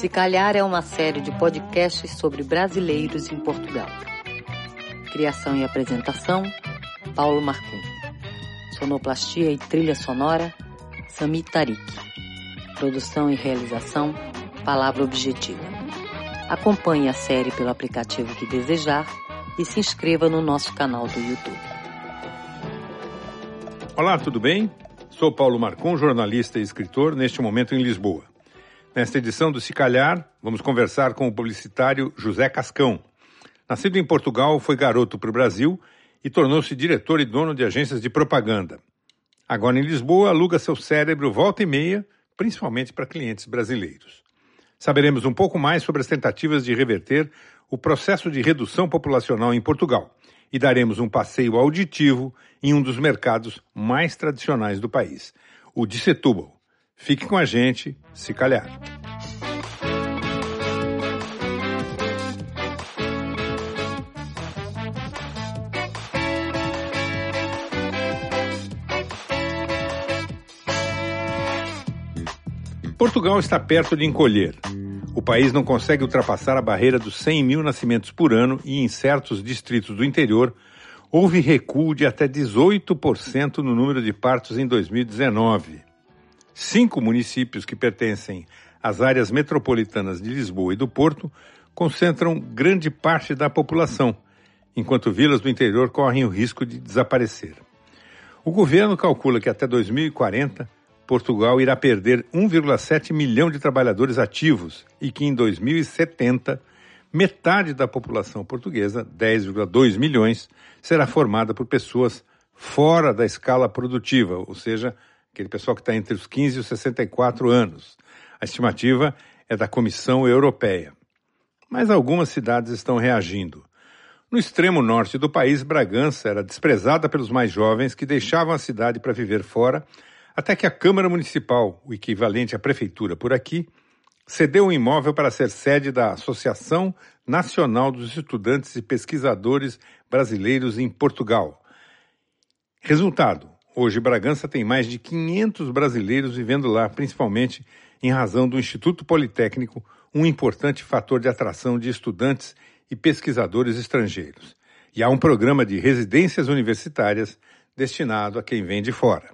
Se Calhar é uma série de podcasts sobre brasileiros em Portugal. Criação e apresentação, Paulo Marcum. Sonoplastia e trilha sonora, Sami Tarik. Produção e realização, Palavra Objetiva. Acompanhe a série pelo aplicativo que desejar e se inscreva no nosso canal do YouTube. Olá, tudo bem? Sou Paulo Marcon, jornalista e escritor, neste momento em Lisboa. Nesta edição do Se Calhar, vamos conversar com o publicitário José Cascão. Nascido em Portugal, foi garoto para o Brasil e tornou-se diretor e dono de agências de propaganda. Agora em Lisboa, aluga seu cérebro volta e meia, principalmente para clientes brasileiros. Saberemos um pouco mais sobre as tentativas de reverter o processo de redução populacional em Portugal e daremos um passeio auditivo em um dos mercados mais tradicionais do país, o de Setúbal. Fique com a gente, se calhar. Portugal está perto de encolher. O país não consegue ultrapassar a barreira dos 100 mil nascimentos por ano e em certos distritos do interior houve recuo de até 18% no número de partos em 2019. Cinco municípios que pertencem às áreas metropolitanas de Lisboa e do Porto concentram grande parte da população, enquanto vilas do interior correm o risco de desaparecer. O governo calcula que até 2040 Portugal irá perder 1,7 milhão de trabalhadores ativos e que em 2070 metade da população portuguesa, 10,2 milhões, será formada por pessoas fora da escala produtiva, ou seja, aquele pessoal que está entre os 15 e os 64 anos. A estimativa é da Comissão Europeia. Mas algumas cidades estão reagindo. No extremo norte do país, Bragança era desprezada pelos mais jovens que deixavam a cidade para viver fora, até que a Câmara Municipal, o equivalente à prefeitura por aqui, cedeu um imóvel para ser sede da Associação Nacional dos Estudantes e Pesquisadores Brasileiros em Portugal. Resultado: hoje Bragança tem mais de 500 brasileiros vivendo lá, principalmente em razão do Instituto Politécnico, um importante fator de atração de estudantes e pesquisadores estrangeiros. E há um programa de residências universitárias destinado a quem vem de fora.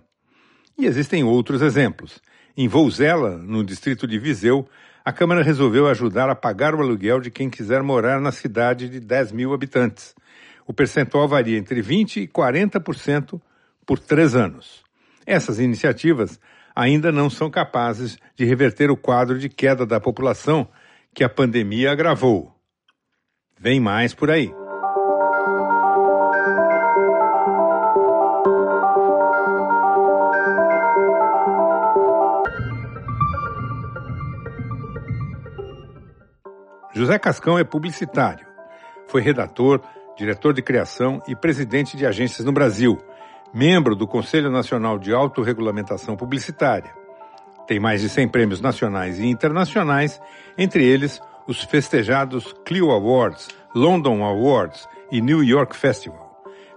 E existem outros exemplos. Em Vouzela, no distrito de Viseu, a Câmara resolveu ajudar a pagar o aluguel de quem quiser morar na cidade de 10 mil habitantes. O percentual varia entre 20% e 40% por três anos. Essas iniciativas ainda não são capazes de reverter o quadro de queda da população que a pandemia agravou. Vem mais por aí. José Cascão é publicitário. Foi redator, diretor de criação e presidente de agências no Brasil, membro do Conselho Nacional de Autorregulamentação Publicitária. Tem mais de 100 prêmios nacionais e internacionais, entre eles os festejados Clio Awards, London Awards e New York Festival.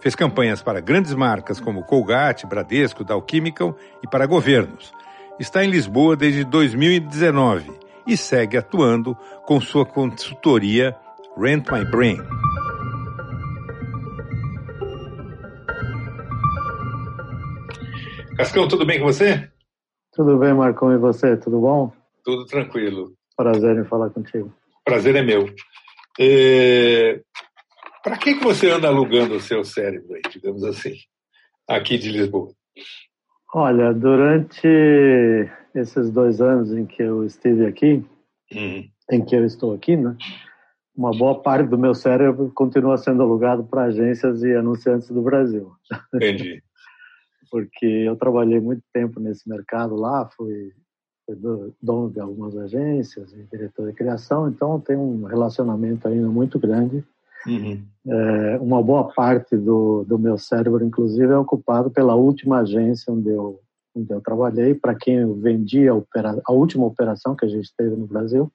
Fez campanhas para grandes marcas como Colgate, Bradesco, Chemical e para governos. Está em Lisboa desde 2019 e segue atuando com sua consultoria Rent My Brain. Cascão, tudo bem com você? Tudo bem, Marcão, e você? Tudo bom? Tudo tranquilo. Prazer em falar contigo. Prazer é meu. É... Para que, que você anda alugando o seu cérebro aí, digamos assim, aqui de Lisboa? Olha, durante esses dois anos em que eu estive aqui, uhum. em que eu estou aqui, né? Uma boa parte do meu cérebro continua sendo alugado para agências e anunciantes do Brasil. Entendi. Porque eu trabalhei muito tempo nesse mercado lá, fui, fui dono de algumas agências e diretor de criação, então tenho um relacionamento ainda muito grande. Uhum. É, uma boa parte do, do meu cérebro, inclusive, é ocupado pela última agência onde eu onde eu trabalhei, para quem eu vendi a, opera, a, última operação que a gente teve no Brasil.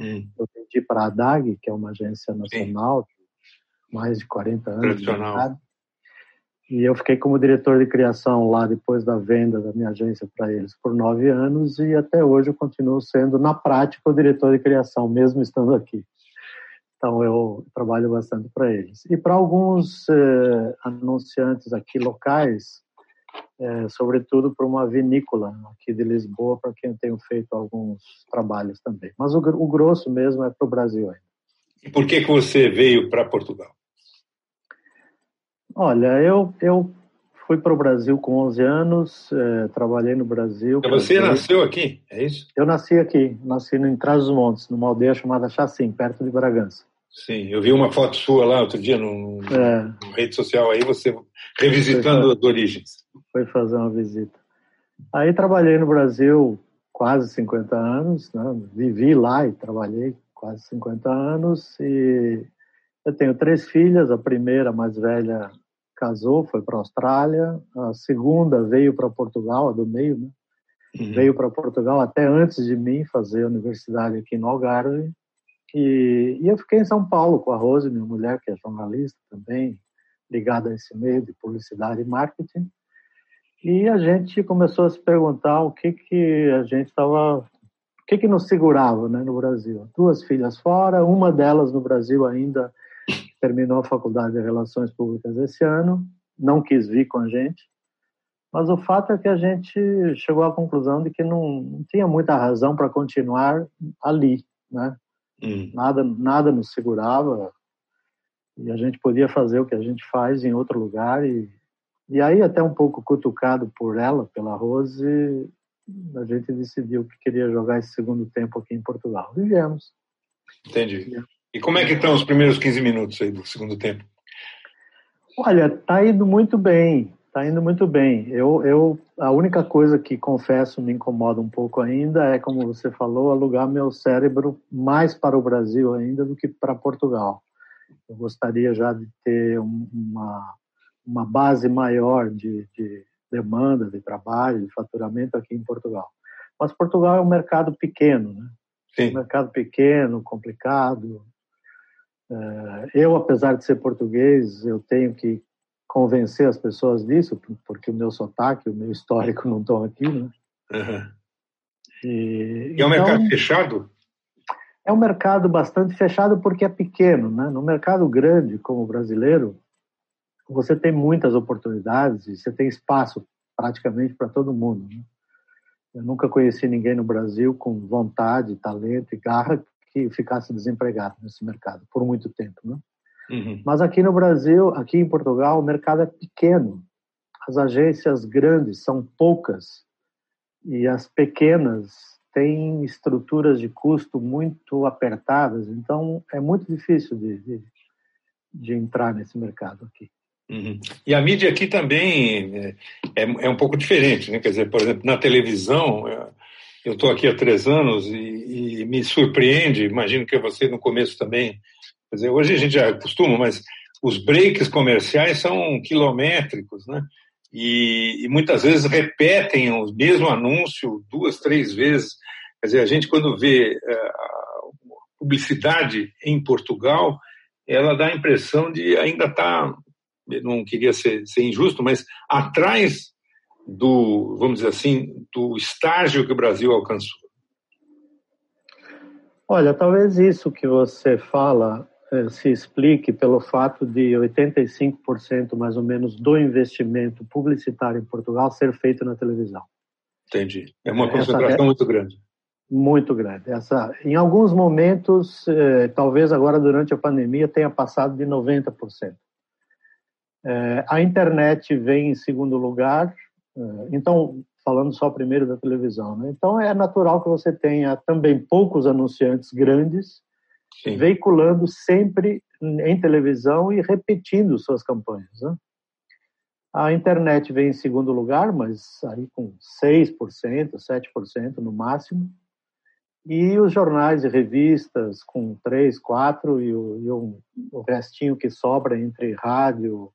Hum. Eu vendi para a DAG, que é uma agência nacional, mais de 40 anos. Tradicional. E eu fiquei como diretor de criação lá depois da venda da minha agência para eles por nove anos e até hoje eu continuo sendo, na prática, o diretor de criação, mesmo estando aqui. Então eu trabalho bastante para eles. E para alguns eh, anunciantes aqui locais, eh, sobretudo para uma vinícola aqui de Lisboa, para quem eu tenho feito alguns trabalhos também. Mas o, o grosso mesmo é para o Brasil ainda. E por que, que você veio para Portugal? Olha, eu, eu fui para o Brasil com 11 anos, eh, trabalhei no Brasil. Então você nasceu aqui, é isso? Eu nasci aqui, nasci em Trás-os-Montes, numa aldeia chamada Chacim, perto de Bragança. Sim, eu vi uma foto sua lá outro dia no, é. no rede social aí, você revisitando as origens. Foi fazer uma visita. Aí trabalhei no Brasil quase 50 anos, né? vivi lá e trabalhei quase 50 anos e eu tenho três filhas, a primeira, mais velha, casou, foi para a Austrália. A segunda veio para Portugal, a do meio, né? Uhum. Veio para Portugal até antes de mim fazer a universidade aqui no Algarve. E, e, eu fiquei em São Paulo com a Rose, minha mulher, que é jornalista também, ligada a esse meio de publicidade e marketing. E a gente começou a se perguntar o que que a gente estava, o que que nos segurava, né, no Brasil. Duas filhas fora, uma delas no Brasil ainda terminou a faculdade de Relações Públicas esse ano, não quis vir com a gente, mas o fato é que a gente chegou à conclusão de que não, não tinha muita razão para continuar ali, né? Hum. Nada, nada nos segurava e a gente podia fazer o que a gente faz em outro lugar e e aí até um pouco cutucado por ela, pela Rose, a gente decidiu que queria jogar esse segundo tempo aqui em Portugal. E viemos. Entendi. E como é que estão os primeiros 15 minutos aí do segundo tempo? Olha, tá indo muito bem, tá indo muito bem. Eu, eu, a única coisa que confesso me incomoda um pouco ainda é, como você falou, alugar meu cérebro mais para o Brasil ainda do que para Portugal. Eu gostaria já de ter uma, uma base maior de, de demanda, de trabalho, de faturamento aqui em Portugal. Mas Portugal é um mercado pequeno, né? Sim. Um mercado pequeno, complicado, eu, apesar de ser português, eu tenho que convencer as pessoas disso, porque o meu sotaque, o meu histórico não estão aqui, né? Uhum. E, e, é um então, mercado fechado? É um mercado bastante fechado porque é pequeno, né? No mercado grande, como o brasileiro, você tem muitas oportunidades e você tem espaço praticamente para todo mundo. Né? Eu nunca conheci ninguém no Brasil com vontade, talento e garra que ficasse desempregado nesse mercado por muito tempo, né? Uhum. Mas aqui no Brasil, aqui em Portugal, o mercado é pequeno. As agências grandes são poucas e as pequenas têm estruturas de custo muito apertadas. Então, é muito difícil de, de, de entrar nesse mercado aqui. Uhum. E a mídia aqui também é, é, é, um pouco diferente, né? Quer dizer, por exemplo, na televisão, é, eu estou aqui há três anos e, e, me surpreende, imagino que você no começo também. Quer dizer, hoje a gente já acostuma, mas os breaks comerciais são quilométricos, né? E, e, muitas vezes repetem o mesmo anúncio duas, três vezes. Quer dizer, a gente quando vê uh, publicidade em Portugal, ela dá a impressão de ainda estar, tá, não queria ser, ser injusto, mas atrás do, vamos dizer assim, do estágio que o Brasil alcançou? Olha, talvez isso que você fala eh, se explique pelo fato de 85% mais ou menos do investimento publicitário em Portugal ser feito na televisão. Entendi. É uma concentração é, muito grande. Muito grande. Essa, em alguns momentos, eh, talvez agora durante a pandemia tenha passado de 90%. Eh, a internet vem em segundo lugar, então, falando só primeiro da televisão, né? Então é natural que você tenha também poucos anunciantes grandes Sim. veiculando sempre em televisão e repetindo suas campanhas. Né? A internet vem em segundo lugar, mas aí com 6%, 7% no máximo. E os jornais e revistas com 3, 4 e o, e o, o restinho que sobra entre rádio,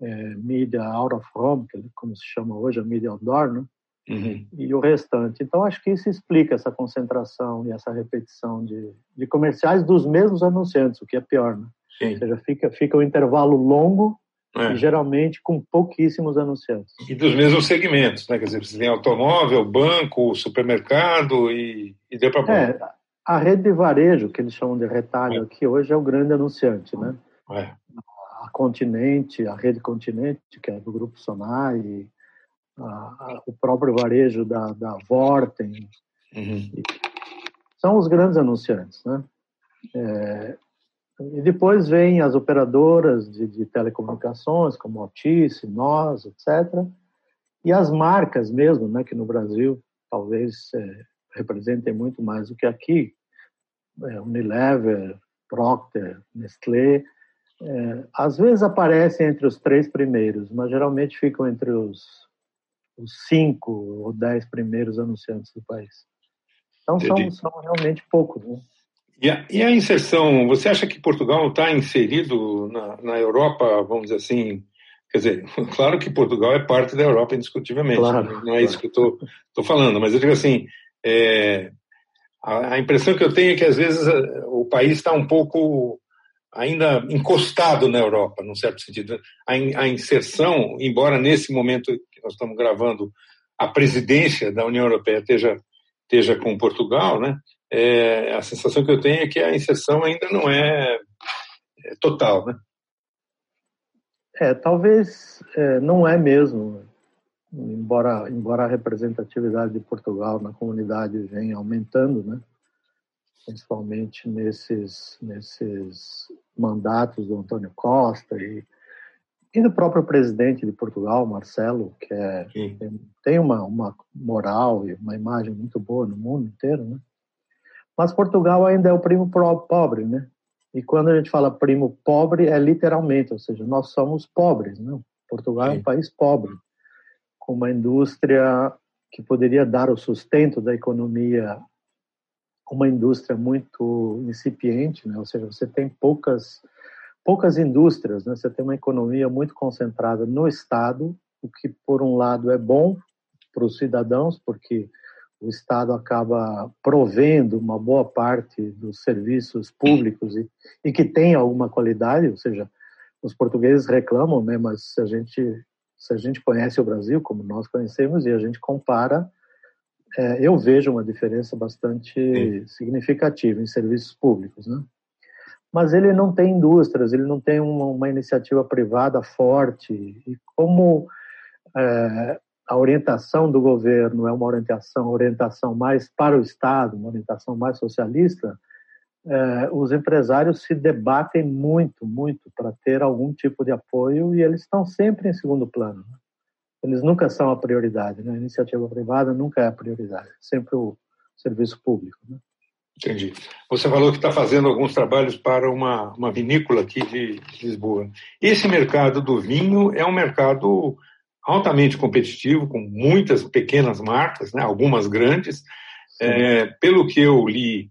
é, mídia out of home, que como se chama hoje, a mídia outdoor, né? Uhum. e o restante. Então, acho que isso explica essa concentração e essa repetição de, de comerciais dos mesmos anunciantes, o que é pior, né? Sim. Ou seja, fica, fica um intervalo longo É. E geralmente com pouquíssimos anunciantes. E dos mesmos segmentos, né? Quer dizer, você tem automóvel, banco, supermercado e, e deu para é, A rede de varejo, que eles chamam de retalho é. aqui, hoje é o grande anunciante, né? É. Continente, a rede Continente, que é do Grupo Sonai, a, a, o próprio varejo da, da Vorten. Uhum. São os grandes anunciantes, né? É, e depois vem as operadoras de, de telecomunicações, como Altice, Nós, etc. E as marcas mesmo, né, que no Brasil talvez é, representem muito mais do que aqui, é, Unilever, Procter, Nestlé, é, às vezes aparecem entre os três primeiros, mas geralmente ficam entre os, os cinco ou dez primeiros anunciantes do país. Então são, são realmente poucos. Né? E a, e a, inserção, você acha que Portugal está inserido na, na, Europa, vamos dizer assim, quer dizer, claro que Portugal é parte da Europa indiscutivelmente, claro, não é claro. isso que eu estou falando, mas eu digo assim, é, a, a, impressão que eu tenho é que às vezes o país está um pouco ainda encostado na Europa, num certo sentido. A, a inserção, embora nesse momento que nós estamos gravando a presidência da União Europeia esteja, esteja com Portugal, né? é, a sensação que eu tenho é que a inserção ainda não é, é total, né? É, talvez é, não é mesmo, embora, embora a representatividade de Portugal na comunidade venha aumentando, né? principalmente nesses, nesses mandatos do Antônio Costa e, e do próprio presidente de Portugal, Marcelo, que é, tem uma, uma moral e uma imagem muito boa no mundo inteiro, né? Mas Portugal ainda é o primo pobre, né? E quando a gente fala primo pobre, é literalmente, ou seja, nós somos pobres, não? Né? Portugal Sim. é um país pobre, com uma indústria que poderia dar o sustento da economia, uma indústria muito incipiente, né? Ou seja, você tem poucas poucas indústrias, né? Você tem uma economia muito concentrada no Estado, o que por um lado é bom para os cidadãos, porque o Estado acaba provendo uma boa parte dos serviços públicos e, e que tem alguma qualidade, ou seja, os portugueses reclamam, né, mas se a gente se a gente conhece o Brasil como nós conhecemos e a gente compara, é, eu vejo uma diferença bastante Sim. significativa em serviços públicos, né? Mas ele não tem indústrias, ele não tem uma, uma iniciativa privada forte e como é, a orientação do governo é uma orientação, orientação mais para o Estado, uma orientação mais socialista, é, os empresários se debatem muito, muito para ter algum tipo de apoio e eles estão sempre em segundo plano. Né? Eles nunca são a prioridade, né? a iniciativa privada nunca é a prioridade, sempre o serviço público. Né? Entendi. Você falou que está fazendo alguns trabalhos para uma, uma vinícola aqui de Lisboa. Esse mercado do vinho é um mercado altamente competitivo, com muitas pequenas marcas, né, algumas grandes. É, pelo que eu li,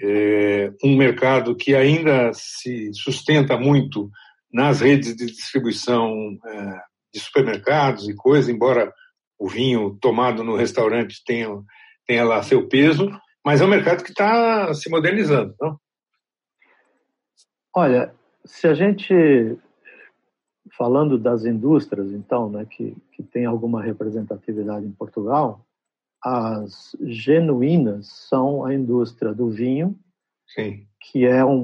é, um mercado que ainda se sustenta muito nas redes de distribuição é, de supermercados e coisas, embora o vinho tomado no restaurante tenha, tenha lá seu peso, mas é um mercado que está se modernizando, não? Olha, se a gente falando das indústrias, então, né, que, que tem alguma representatividade em Portugal, as genuínas são a indústria do vinho, Sim. que é um,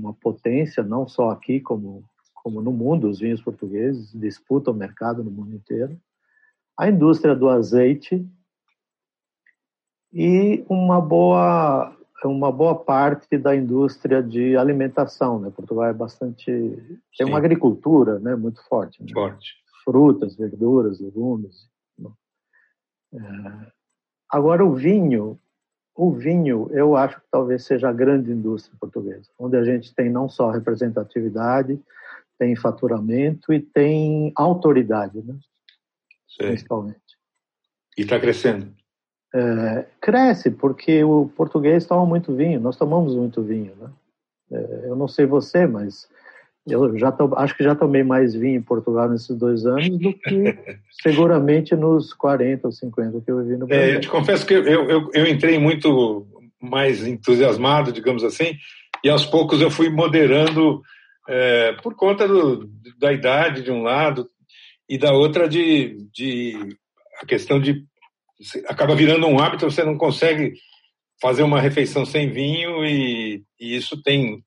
uma potência, não só aqui, como, como no mundo, os vinhos portugueses disputam o mercado no mundo inteiro. A indústria do azeite e uma boa uma boa parte da indústria de alimentação, né? Portugal é bastante tem uma agricultura, né, muito forte. Né? Forte. Frutas, verduras, legumes. É... Agora o vinho, o vinho, eu acho que talvez seja a grande indústria portuguesa, onde a gente tem não só representatividade, tem faturamento e tem autoridade, né? Sim. Principalmente. E está crescendo é, cresce, porque o português toma muito vinho, nós tomamos muito vinho. Né? É, eu não sei você, mas eu já to, acho que já tomei mais vinho em Portugal nesses dois anos do que seguramente nos 40 ou 50 que eu vivi no Brasil. É, eu te confesso que eu, eu, eu entrei muito mais entusiasmado, digamos assim, e aos poucos eu fui moderando é, por conta do, da idade de um lado e da outra de, de a questão de acaba virando um hábito, você não consegue fazer uma refeição sem vinho e, e isso tem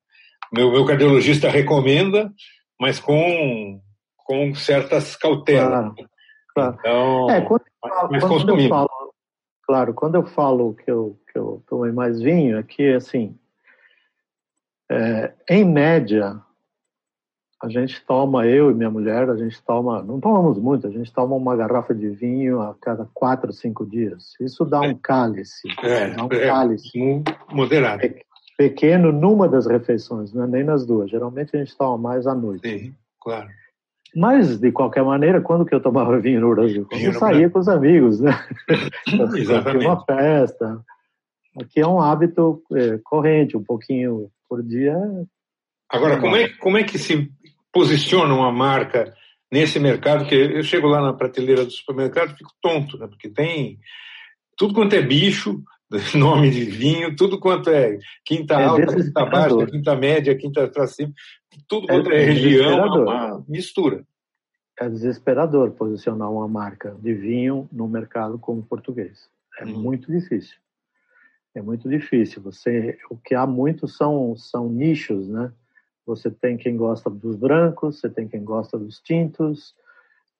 meu, meu cardiologista recomenda, mas com com certas cautelas. Claro, claro. Então, é, quando, mas quando eu falo, claro, quando eu falo que eu que eu tomei mais vinho, é que assim, é, em média a gente toma, eu e minha mulher, a gente toma, não tomamos muito, a gente toma uma garrafa de vinho a cada quatro, cinco dias. Isso dá um cálice. É, dá um é, cálice. Moderado. Pequeno numa das refeições, não é nem nas duas. Geralmente a gente toma mais à noite. Sim, claro. Mas, de qualquer maneira, quando que eu tomava vinho no Brasil? Quando eu saía com os amigos, né? Exatamente. uma festa. Aqui é um hábito é, corrente, um pouquinho por dia. Agora, como é, como é que se posiciona uma marca nesse mercado, que eu chego lá na prateleira do supermercado e fico tonto, né? porque tem tudo quanto é bicho, nome de vinho, tudo quanto é quinta é alta, quinta baixa, quinta média, quinta para cima, tudo quanto é, é região, é uma mistura. É desesperador posicionar uma marca de vinho no mercado como português. É hum. muito difícil. É muito difícil. Você, o que há muito são são nichos, né? Você tem quem gosta dos brancos, você tem quem gosta dos tintos,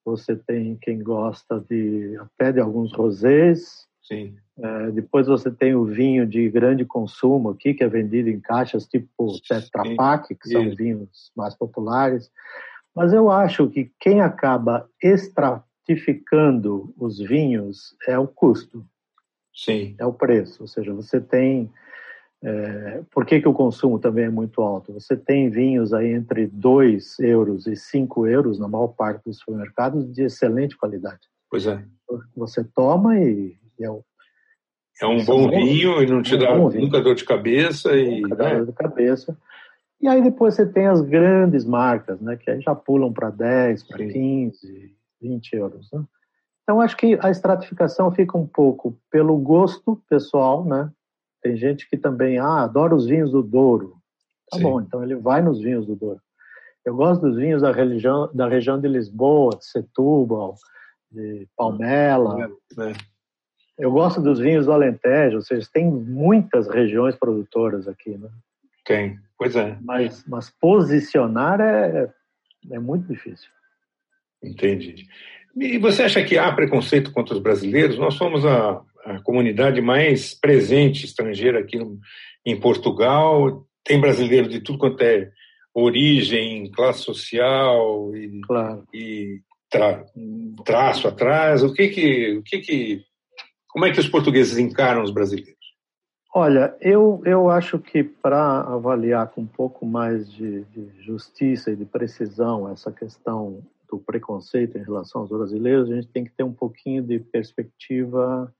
você tem quem gosta de até de alguns rosés. Sim. É, depois você tem o vinho de grande consumo aqui, que é vendido em caixas tipo Tetra Pak, que são Isso. vinhos mais populares. Mas eu acho que quem acaba estratificando os vinhos é o custo. Sim. É o preço. Ou seja, você tem é, por que, que o consumo também é muito alto? Você tem vinhos aí entre 2 euros e 5 euros na maior parte dos supermercados de excelente qualidade. Pois é. Você toma e, e é, um, é um bom vinho e não te é dá nunca dor de cabeça. E, nunca dá né? dor de cabeça. E aí depois você tem as grandes marcas, né, que aí já pulam para 10, para 15, 20 euros. Né? Então acho que a estratificação fica um pouco pelo gosto pessoal, né? Tem gente que também ah, adora os vinhos do Douro. Tá Sim. bom, então ele vai nos vinhos do Douro. Eu gosto dos vinhos da, região, da região de Lisboa, de Setúbal, de Palmela. É, é. Eu gosto dos vinhos do Alentejo, ou seja, tem muitas regiões produtoras aqui, né? Tem, pois é. Mas, mas posicionar é, é muito difícil. Entendi. E você acha que há preconceito contra os brasileiros? Nós somos a, a comunidade mais presente estrangeira aqui no, em Portugal. Tem brasileiro de tudo quanto é origem, classe social e, claro. e tra, traço atrás. O que que, o que que, como é que os portugueses encaram os brasileiros? Olha, eu, eu acho que para avaliar com um pouco mais de, de, justiça e de precisão essa questão do preconceito em relação aos brasileiros, a gente tem que ter um pouquinho de perspectiva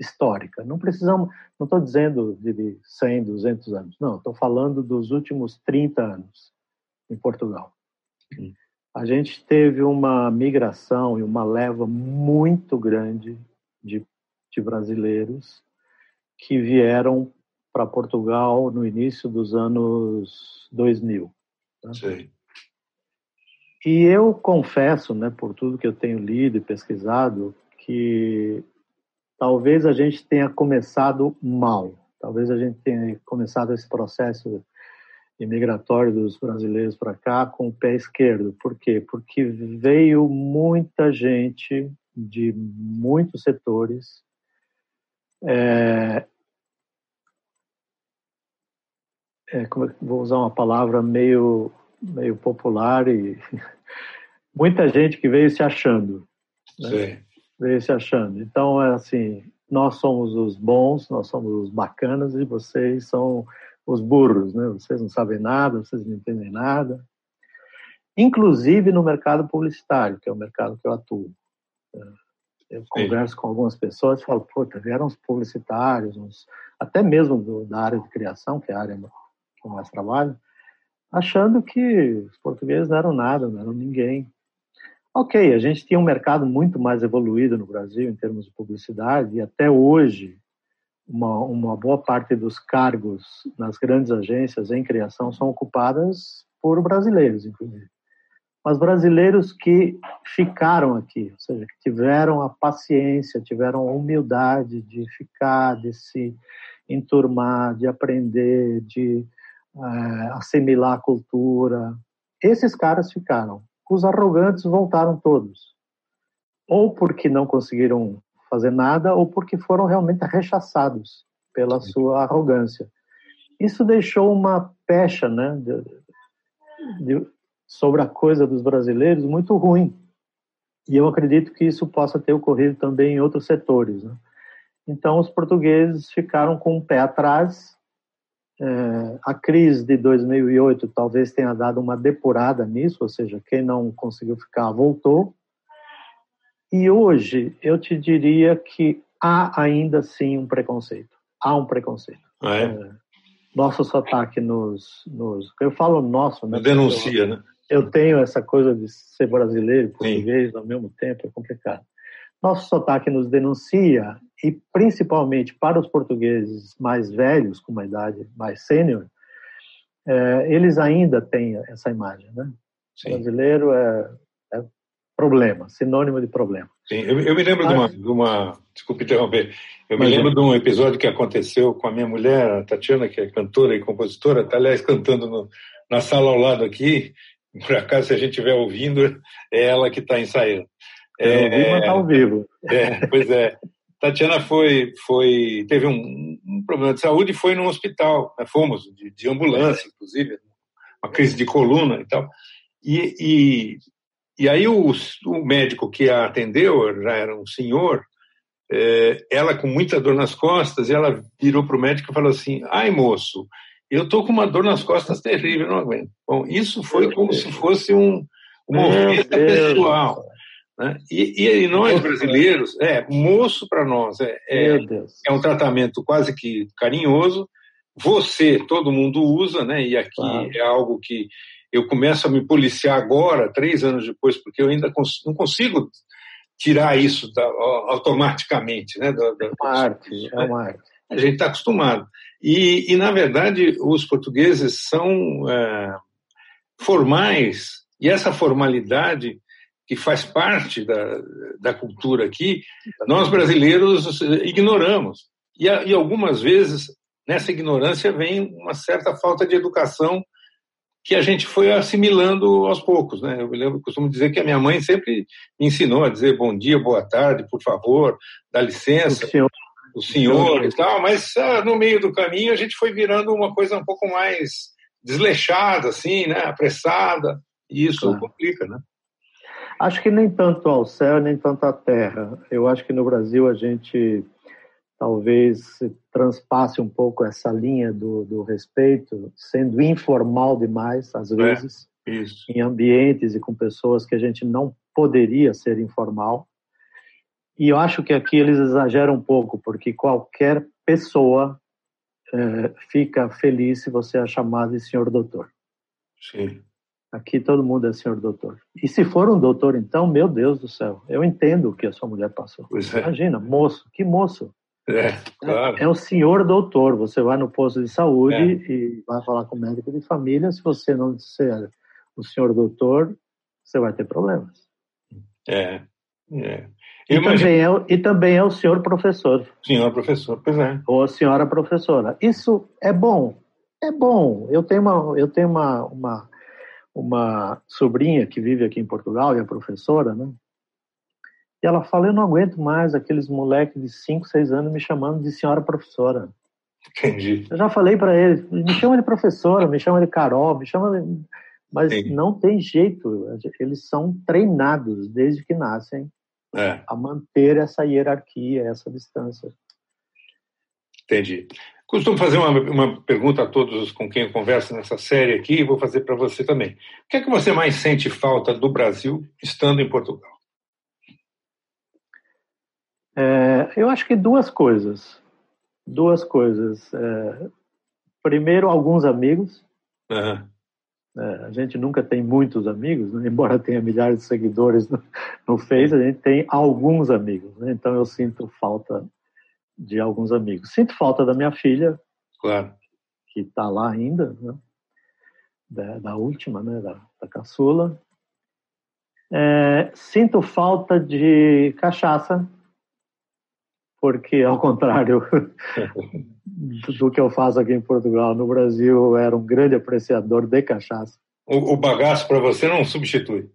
histórica. Não precisamos, não estou dizendo de 100, 200 anos, não, estou falando dos últimos 30 anos em Portugal. A gente teve uma migração e uma leva muito grande de, de brasileiros que vieram para Portugal no início dos anos 2000. Tá? Sim. E eu confesso, né, por tudo que eu tenho lido e pesquisado, que talvez a gente tenha começado mal. Talvez a gente tenha começado esse processo imigratório dos brasileiros para cá com o pé esquerdo. Por quê? Porque veio muita gente de muitos setores. É, é, é, vou usar uma palavra meio meio popular e muita gente que veio se achando. Né? Se achando. Então, é assim, nós somos os bons, nós somos os bacanas e vocês são os burros, né? Vocês não sabem nada, vocês não entendem nada. Inclusive no mercado publicitário, que é o mercado que eu atuo. Eu converso Sim. com algumas pessoas e falo, puta, vieram os publicitários, uns, até mesmo do, da área de criação, que é a área que eu mais trabalho, achando que os portugueses não eram nada, não eram ninguém. Ok, a gente tinha um mercado muito mais evoluído no Brasil em termos de publicidade e até hoje uma, uma boa parte dos cargos nas grandes agências em criação são ocupadas por brasileiros, inclusive. Mas brasileiros que ficaram aqui, ou seja, que tiveram a paciência, tiveram a humildade de ficar, de se enturmar, de aprender, de é, assimilar a cultura. Esses caras ficaram. Os arrogantes voltaram todos. Ou porque não conseguiram fazer nada, ou porque foram realmente rechaçados pela sua arrogância. Isso deixou uma pecha né, de, de, sobre a coisa dos brasileiros muito ruim. E eu acredito que isso possa ter ocorrido também em outros setores. Né? Então, os portugueses ficaram com o pé atrás. É, a crise de 2008 talvez tenha dado uma depurada nisso, ou seja, quem não conseguiu ficar voltou. E hoje eu te diria que há ainda sim um preconceito. Há um preconceito. Ah, é? É, nosso sotaque nos, nos. Eu falo nosso, né? Denuncia, eu, né? Eu tenho essa coisa de ser brasileiro e português sim. ao mesmo tempo, é complicado. Nosso sotaque nos denuncia e principalmente para os portugueses mais velhos, com uma idade mais sênior, é, eles ainda têm essa imagem, né? Sim. O brasileiro é, é, problema, sinônimo de problema. Sim, eu, eu me lembro de, uma, de uma, desculpe interromper, eu me lembro de um episódio que aconteceu com a minha mulher, a Tatiana, que é cantora e compositora, está aliás cantando no, na sala ao lado aqui, por acaso se a gente estiver ouvindo, é ela que está ensaiando. É, é, mas tá ao vivo. É, pois é. Tatiana foi, foi, teve um, um, problema de saúde e foi no hospital. Né? Fomos de, de, ambulância, inclusive, uma crise de coluna e tal. E, e, e aí o, o, médico que a atendeu, já era um senhor, é, ela com muita dor nas costas, e ela virou para o médico e falou assim: ai moço, eu tô com uma dor nas costas terrível, não aguento. Bom, isso foi como se fosse um, uma ofensa pessoal. Né? E, e, nós brasileiros, é moço para nós, é, é, é, um tratamento quase que carinhoso. Você, todo mundo usa, né? E aqui claro. é algo que eu começo a me policiar agora, três anos depois, porque eu ainda cons não consigo tirar isso da, automaticamente, né? Da, da, é uma arte, é uma arte. A gente está acostumado. E, e, na verdade, os portugueses são é, formais, e essa formalidade que faz parte da, da cultura aqui, nós brasileiros ignoramos. E, e algumas vezes, nessa ignorância, vem uma certa falta de educação que a gente foi assimilando aos poucos, né? Eu me lembro, costumo dizer que a minha mãe sempre me ensinou a dizer bom dia, boa tarde, por favor, dá licença, o senhor, o senhor e tal, mas ah, no meio do caminho a gente foi virando uma coisa um pouco mais desleixada, assim, né? Apressada, e isso claro. complica, né? Acho que nem tanto ao céu, nem tanto à terra. Eu acho que no Brasil a gente talvez transpasse um pouco essa linha do, do respeito, sendo informal demais, às é, vezes, é, em ambientes e com pessoas que a gente não poderia ser informal. E eu acho que aqui eles exageram um pouco, porque qualquer pessoa é, fica feliz se você é chamado de senhor doutor. Sim. Aqui todo mundo é senhor doutor. E se for um doutor, então, meu Deus do céu, eu entendo o que a sua mulher passou. É. Imagina, moço, que moço. É, claro. É, é, o senhor doutor. Você vai no posto de saúde é. e vai falar com o médico de família. Se você não disser o senhor doutor, você vai ter problemas. É. é. E, também é, e também é o senhor professor. Senhor professor, pois é. Ou a senhora professora. Isso é bom. É bom. Eu tenho uma, eu tenho uma, uma uma sobrinha que vive aqui em Portugal e é professora, né? E ela fala: Eu não aguento mais aqueles moleques de 5, 6 anos me chamando de senhora professora. Entendi. Eu já falei para eles: me chama de professora, me chama de Carol, me chama de. Mas Entendi. não tem jeito, eles são treinados desde que nascem é. a manter essa hierarquia, essa distância. Entendi. Costumo fazer uma, uma, pergunta a todos com quem eu converso nessa série aqui, e vou fazer para você também. O que é que você mais sente falta do Brasil estando em Portugal? É, eu acho que duas coisas. Duas coisas. É, primeiro, alguns amigos. Uhum. É, a gente nunca tem muitos amigos, né? embora tenha milhares de seguidores no, no Face, a gente tem alguns amigos. Né? Então eu sinto falta de alguns amigos. Sinto falta da minha filha, claro. que está lá ainda, né? da, da última, né, da, da caçula. É, sinto falta de cachaça, porque ao contrário do que eu faço aqui em Portugal, no Brasil eu era um grande apreciador de cachaça. O, o bagaço para você não substitui?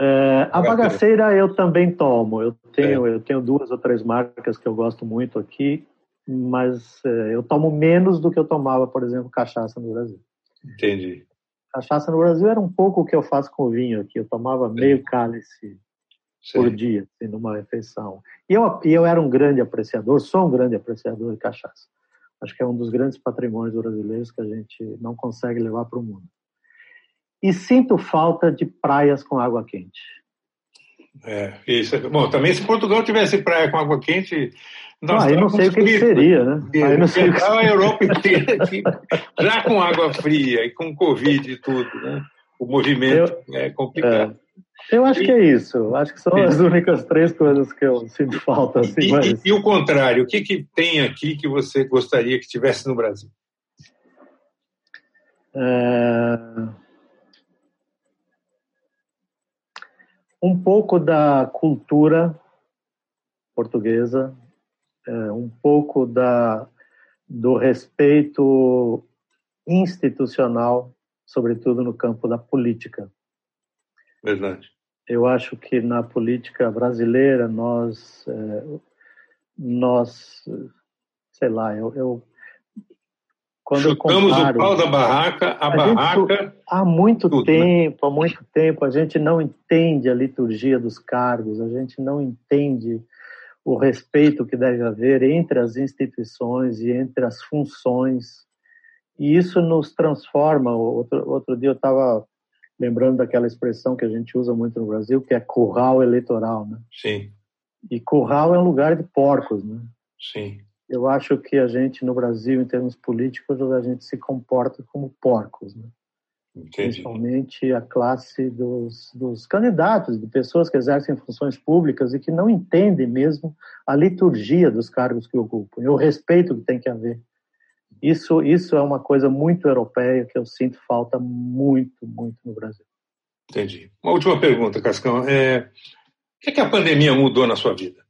É, a bagaceira eu também tomo. Eu tenho, é. eu tenho duas ou três marcas que eu gosto muito aqui, mas é, eu tomo menos do que eu tomava, por exemplo, cachaça no Brasil. Entendi. Cachaça no Brasil era um pouco o que eu faço com o vinho aqui. Eu tomava meio cálice Sim. por dia, assim, numa refeição. E eu, eu era um grande apreciador, sou um grande apreciador de cachaça. Acho que é um dos grandes patrimônios brasileiros que a gente não consegue levar para o mundo. E sinto falta de praias com água quente. É, isso. Bom, também se Portugal tivesse praia com água quente, nós ah, eu não sei o que seria, né? Ah, eu não sei que... a Europa inteira aqui, já com água fria e com Covid e tudo, né? O movimento eu, é complicado. É, eu acho que é isso. Acho que são as únicas três coisas que eu sinto falta. Assim, e, mas... e, e, o contrário, o que, que tem aqui que você gostaria que tivesse no Brasil? É... Um pouco da cultura portuguesa, é, um pouco da, do respeito institucional, sobretudo no campo da política. Verdade. Eu acho que na política brasileira nós, é, nós, sei lá, eu, eu quando Chutamos comparo, o pau da barraca, a, a barraca. Gente, há muito tudo, né? tempo, né? há muito tempo, a gente não entende a liturgia dos cargos, a gente não entende o respeito que deve haver entre as instituições e entre as funções. E isso nos transforma. Outro, outro dia eu estava lembrando daquela expressão que a gente usa muito no Brasil, que é curral eleitoral, né? Sim. E curral é um lugar de porcos, né? Sim. Eu acho que a gente no Brasil, em termos políticos, a gente se comporta como porcos, né? Principalmente a classe dos, dos candidatos, de pessoas que exercem funções públicas e que não entendem mesmo a liturgia dos cargos que ocupam e o respeito que tem que haver. Isso, isso é uma coisa muito europeia que eu sinto falta muito, muito no Brasil. Entendi. Uma última pergunta, Cascão. É, o que, é que a pandemia mudou na sua vida?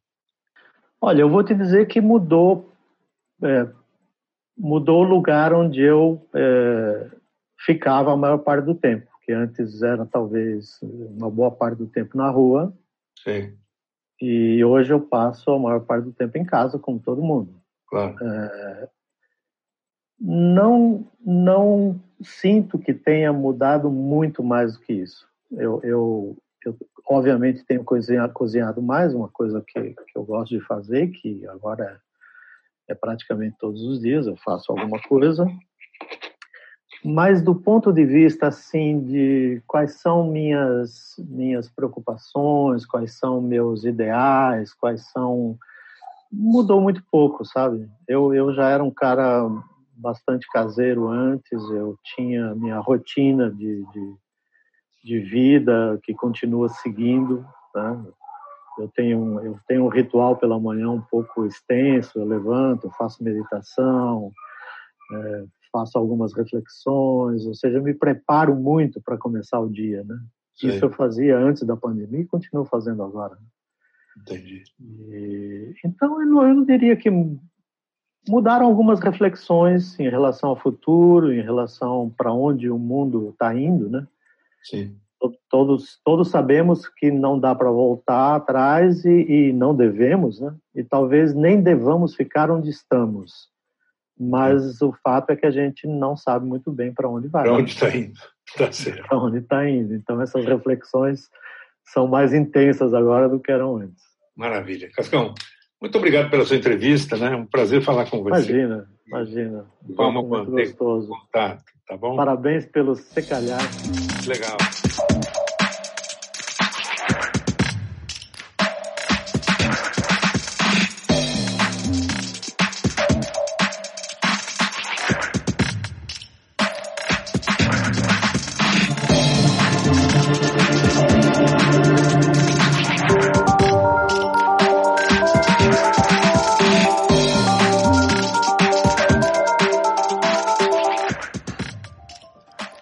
Olha, eu vou te dizer que mudou, é, mudou o lugar onde eu é, ficava a maior parte do tempo, que antes era talvez uma boa parte do tempo na rua. Sim. E hoje eu passo a maior parte do tempo em casa, como todo mundo. Claro. É, não, não sinto que tenha mudado muito mais do que isso. Eu, eu, eu obviamente, tenho cozinhado, cozinhado, mais, uma coisa que, que eu gosto de fazer, que agora é, praticamente todos os dias eu faço alguma coisa. Mas do ponto de vista assim de quais são minhas minhas preocupações, quais são meus ideais, quais são mudou muito pouco, sabe? Eu eu já era um cara bastante caseiro antes, eu tinha minha rotina de, de, de vida que continua seguindo, tá? Eu tenho eu tenho um ritual pela manhã um pouco extenso, eu levanto, faço meditação, é, faço algumas reflexões, ou seja, eu me preparo muito para começar o dia, né? Sim. Isso eu fazia antes da pandemia e continuo fazendo agora. Entendi. E, então, eu não, eu não diria que mudaram algumas reflexões em relação ao futuro, em relação para onde o mundo está indo, né? Sim. Todos, todos sabemos que não dá para voltar atrás e, e, não devemos, né? E talvez nem devamos ficar onde estamos mas o fato é que a gente não sabe muito bem para onde vai. Para onde está indo, tá certo. Para onde está indo. Então essas reflexões são mais intensas agora do que eram antes. Maravilha. Cascão, muito obrigado pela sua entrevista, né? Um prazer falar com você. Imagina, imagina. Vamos manter gostoso. contato, tá bom? Parabéns pelo secalhar. Legal.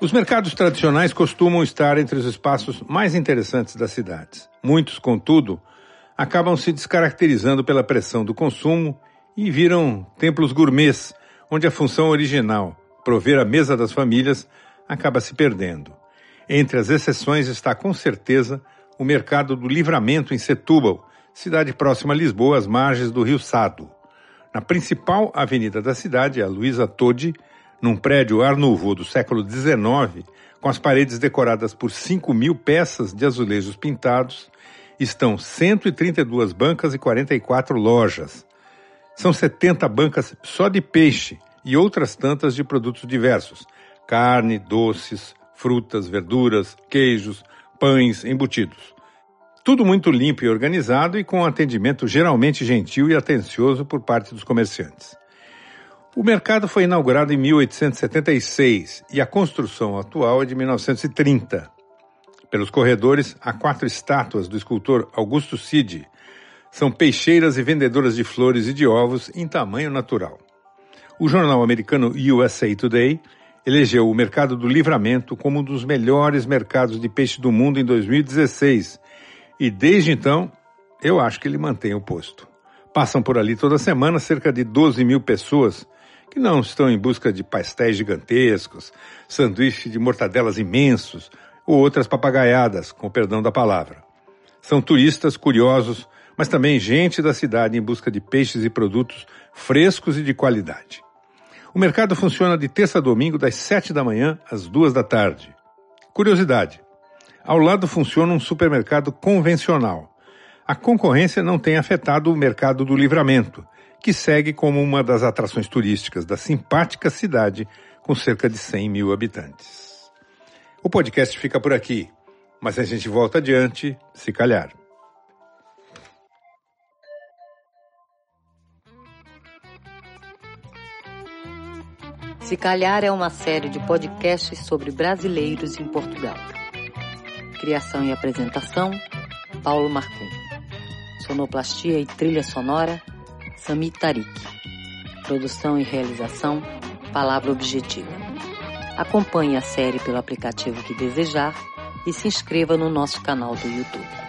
Os mercados tradicionais costumam estar entre os espaços mais interessantes das cidades. Muitos, contudo, acabam se descaracterizando pela pressão do consumo e viram templos gourmets, onde a função original, prover a mesa das famílias, acaba se perdendo. Entre as exceções está com certeza o mercado do Livramento em Setúbal, cidade próxima a Lisboa, às margens do Rio Sado. Na principal avenida da cidade, a Luísa Todi, num prédio Art Nouveau do século XIX, com as paredes decoradas por 5 mil peças de azulejos pintados, estão 132 bancas e 44 lojas. São 70 bancas só de peixe e outras tantas de produtos diversos: carne, doces, frutas, verduras, queijos, pães, embutidos. Tudo muito limpo e organizado e com um atendimento geralmente gentil e atencioso por parte dos comerciantes. O mercado foi inaugurado em 1876 e a construção atual é de 1930. Pelos corredores há quatro estátuas do escultor Augusto Cid. São peixeiras e vendedoras de flores e de ovos em tamanho natural. O jornal americano USA Today elegeu o mercado do livramento como um dos melhores mercados de peixe do mundo em 2016 e desde então eu acho que ele mantém o posto. Passam por ali toda semana cerca de 12 mil pessoas que não estão em busca de pastéis gigantescos, sanduíches de mortadelas imensos ou outras papagaiadas, com perdão da palavra. São turistas curiosos, mas também gente da cidade em busca de peixes e produtos frescos e de qualidade. O mercado funciona de terça a domingo, das sete da manhã às duas da tarde. Curiosidade: ao lado funciona um supermercado convencional. A concorrência não tem afetado o mercado do livramento, que segue como uma das atrações turísticas da simpática cidade com cerca de 100 mil habitantes. O podcast fica por aqui, mas a gente volta adiante, se calhar. Se Calhar é uma série de podcasts sobre brasileiros em Portugal. Criação e apresentação, Paulo Marcum. Sonoplastia e trilha sonora, Sami Tarik. Produção e realização, Palavra Objetiva. Acompanhe a série pelo aplicativo que desejar e se inscreva no nosso canal do YouTube.